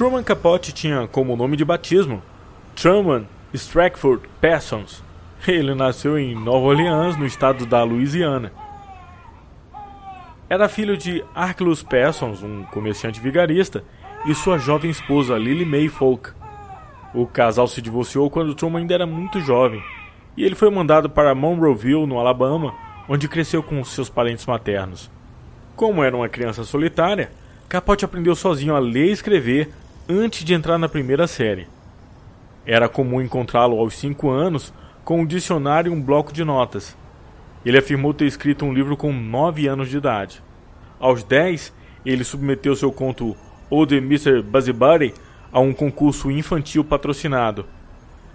Truman Capote tinha como nome de batismo Truman Strackford Parsons. Ele nasceu em Nova Orleans, no estado da Louisiana. Era filho de Archelaus Parsons, um comerciante vigarista, e sua jovem esposa Lily May Folk. O casal se divorciou quando Truman ainda era muito jovem, e ele foi mandado para Monroeville, no Alabama, onde cresceu com seus parentes maternos. Como era uma criança solitária, Capote aprendeu sozinho a ler e escrever antes de entrar na primeira série. Era comum encontrá-lo aos cinco anos com um dicionário e um bloco de notas. Ele afirmou ter escrito um livro com nove anos de idade. Aos dez, ele submeteu seu conto Old Mr. Busybody a um concurso infantil patrocinado.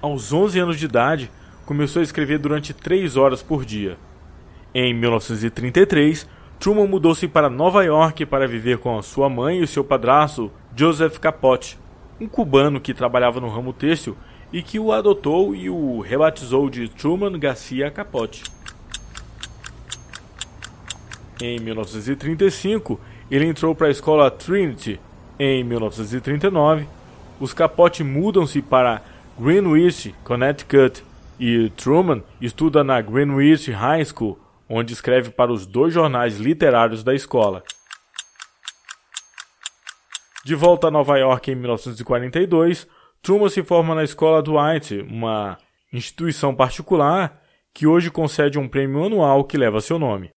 Aos 11 anos de idade, começou a escrever durante três horas por dia. Em 1933, Truman mudou-se para Nova York para viver com sua mãe e seu padrasto, Joseph Capote, um cubano que trabalhava no ramo têxtil e que o adotou e o rebatizou de Truman Garcia Capote. Em 1935, ele entrou para a escola Trinity. Em 1939, os Capote mudam-se para Greenwich, Connecticut, e Truman estuda na Greenwich High School, onde escreve para os dois jornais literários da escola. De volta a Nova York em 1942, Truman se forma na escola Dwight, uma instituição particular que hoje concede um prêmio anual que leva seu nome.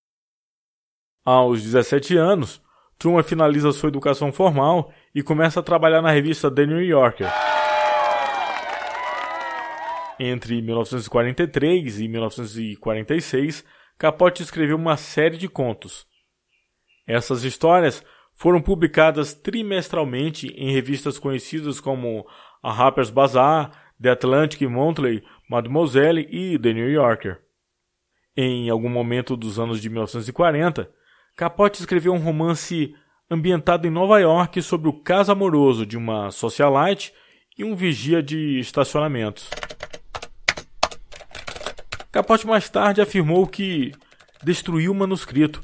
Aos 17 anos, Truman finaliza sua educação formal e começa a trabalhar na revista The New Yorker. Entre 1943 e 1946, Capote escreveu uma série de contos. Essas histórias foram publicadas trimestralmente em revistas conhecidas como a Harper's Bazaar, The Atlantic Monthly, Mademoiselle e The New Yorker. Em algum momento dos anos de 1940, Capote escreveu um romance ambientado em Nova York sobre o caso amoroso de uma socialite e um vigia de estacionamentos. Capote mais tarde afirmou que destruiu o manuscrito,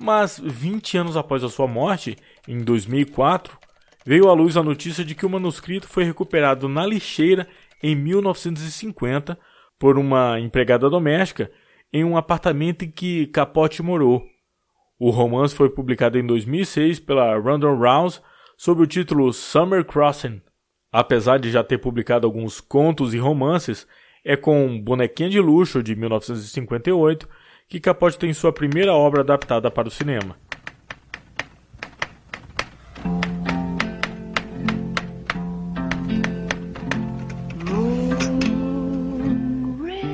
mas 20 anos após a sua morte, em 2004, veio à luz a notícia de que o manuscrito foi recuperado na lixeira em 1950 por uma empregada doméstica em um apartamento em que Capote morou. O romance foi publicado em 2006 pela Random House sob o título Summer Crossing. Apesar de já ter publicado alguns contos e romances, é com Bonequinha de Luxo, de 1958, que Capote tem sua primeira obra adaptada para o cinema.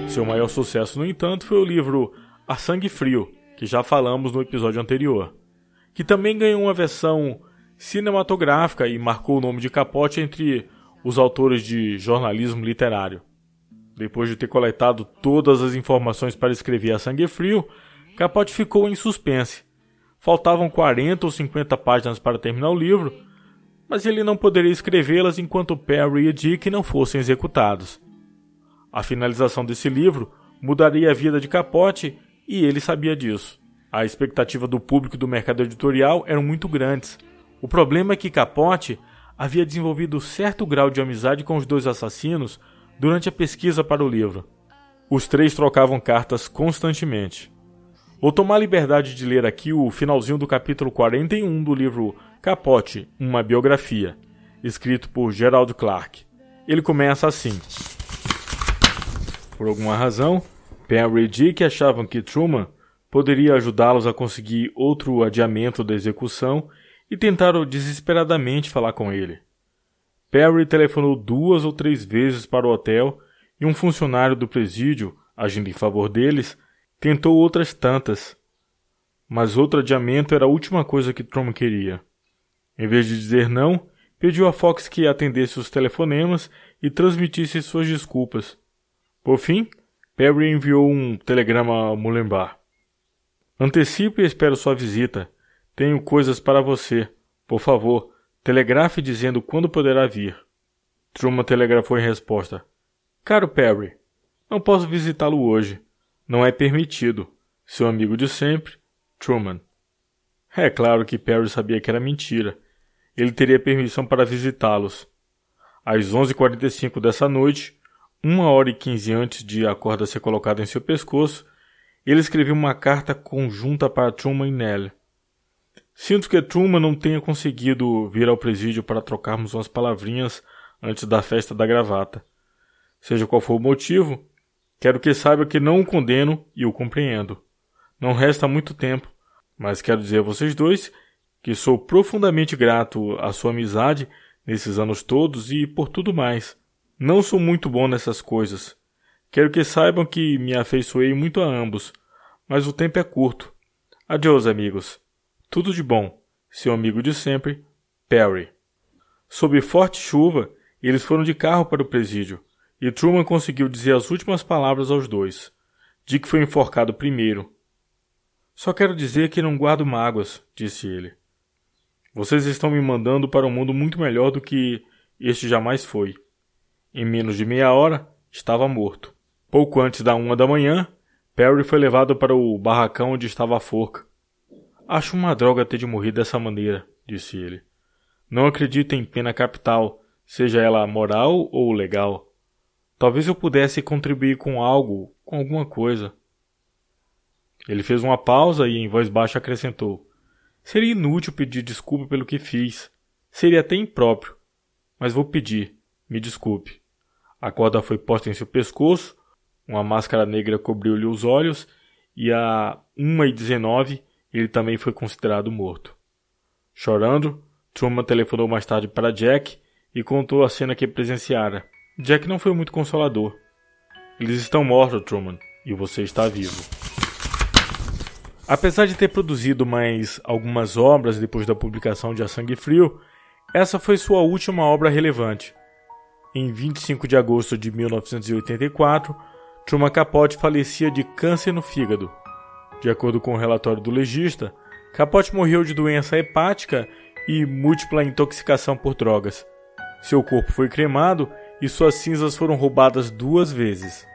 Seu maior sucesso, no entanto, foi o livro A Sangue Frio, que já falamos no episódio anterior, que também ganhou uma versão cinematográfica e marcou o nome de Capote entre os autores de jornalismo literário. Depois de ter coletado todas as informações para escrever A Sangue Frio, Capote ficou em suspense. Faltavam 40 ou 50 páginas para terminar o livro, mas ele não poderia escrevê-las enquanto Perry e Dick não fossem executados. A finalização desse livro mudaria a vida de Capote e ele sabia disso. A expectativa do público do mercado editorial eram muito grandes. O problema é que Capote havia desenvolvido certo grau de amizade com os dois assassinos durante a pesquisa para o livro. Os três trocavam cartas constantemente. Vou tomar a liberdade de ler aqui o finalzinho do capítulo 41 do livro Capote, uma biografia, escrito por Gerald Clark. Ele começa assim: Por alguma razão, Perry e Dick achavam que Truman poderia ajudá-los a conseguir outro adiamento da execução e tentaram desesperadamente falar com ele. Perry telefonou duas ou três vezes para o hotel e um funcionário do presídio, agindo em favor deles, tentou outras tantas. Mas outro adiamento era a última coisa que Truman queria. Em vez de dizer não, pediu a Fox que atendesse os telefonemas e transmitisse suas desculpas. Por fim, Perry enviou um telegrama a Mullenbar. Antecipe e espero sua visita. Tenho coisas para você. Por favor, Telegrafe dizendo quando poderá vir. Truman telegrafou em resposta: Caro Perry, não posso visitá-lo hoje. Não é permitido. Seu amigo de sempre, Truman. É claro que Perry sabia que era mentira. ele teria permissão para visitá-los. Às 11h45 dessa noite, uma hora e quinze antes de a corda ser colocada em seu pescoço, ele escreveu uma carta conjunta para Truman e Nelly. Sinto que Truman não tenha conseguido vir ao presídio para trocarmos umas palavrinhas antes da festa da gravata. Seja qual for o motivo, quero que saiba que não o condeno e o compreendo. Não resta muito tempo, mas quero dizer a vocês dois que sou profundamente grato à sua amizade nesses anos todos e por tudo mais. Não sou muito bom nessas coisas. Quero que saibam que me afeiçoei muito a ambos, mas o tempo é curto. Adeus, amigos. Tudo de bom. Seu amigo de sempre, Perry. Sob forte chuva, eles foram de carro para o presídio, e Truman conseguiu dizer as últimas palavras aos dois. Dick foi enforcado primeiro. Só quero dizer que não guardo mágoas, disse ele. Vocês estão me mandando para um mundo muito melhor do que este jamais foi. Em menos de meia hora, estava morto. Pouco antes da uma da manhã, Perry foi levado para o barracão onde estava a forca. Acho uma droga ter de morrer dessa maneira, disse ele. Não acredito em pena capital, seja ela moral ou legal. Talvez eu pudesse contribuir com algo, com alguma coisa. Ele fez uma pausa e em voz baixa acrescentou: Seria inútil pedir desculpa pelo que fiz. Seria até impróprio. Mas vou pedir. Me desculpe. A corda foi posta em seu pescoço, uma máscara negra cobriu-lhe os olhos e a 1h19 ele também foi considerado morto. Chorando, Truman telefonou mais tarde para Jack e contou a cena que presenciara. Jack não foi muito consolador. Eles estão mortos, Truman, e você está vivo. Apesar de ter produzido mais algumas obras depois da publicação de A Sangue Frio, essa foi sua última obra relevante. Em 25 de agosto de 1984, Truman Capote falecia de câncer no fígado. De acordo com o relatório do legista, Capote morreu de doença hepática e múltipla intoxicação por drogas. Seu corpo foi cremado e suas cinzas foram roubadas duas vezes.